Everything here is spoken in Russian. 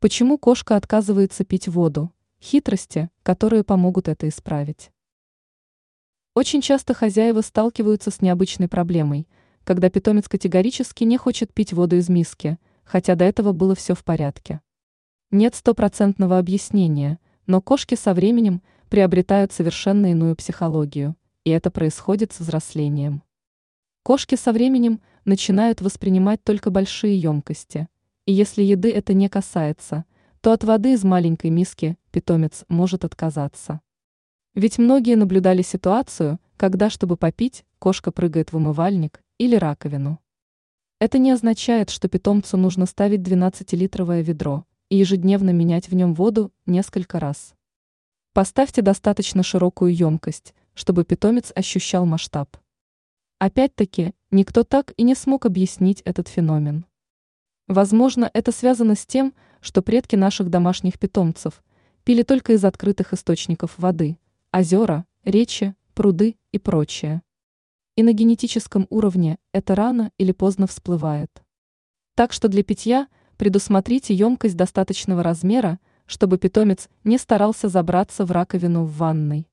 Почему кошка отказывается пить воду? Хитрости, которые помогут это исправить. Очень часто хозяева сталкиваются с необычной проблемой, когда питомец категорически не хочет пить воду из миски, хотя до этого было все в порядке. Нет стопроцентного объяснения, но кошки со временем приобретают совершенно иную психологию, и это происходит с взрослением. Кошки со временем начинают воспринимать только большие емкости, и если еды это не касается, то от воды из маленькой миски питомец может отказаться. Ведь многие наблюдали ситуацию, когда, чтобы попить, кошка прыгает в умывальник или раковину. Это не означает, что питомцу нужно ставить 12-литровое ведро и ежедневно менять в нем воду несколько раз. Поставьте достаточно широкую емкость, чтобы питомец ощущал масштаб. Опять-таки, никто так и не смог объяснить этот феномен. Возможно, это связано с тем, что предки наших домашних питомцев пили только из открытых источников воды – озера, речи, пруды и прочее. И на генетическом уровне это рано или поздно всплывает. Так что для питья предусмотрите емкость достаточного размера, чтобы питомец не старался забраться в раковину в ванной.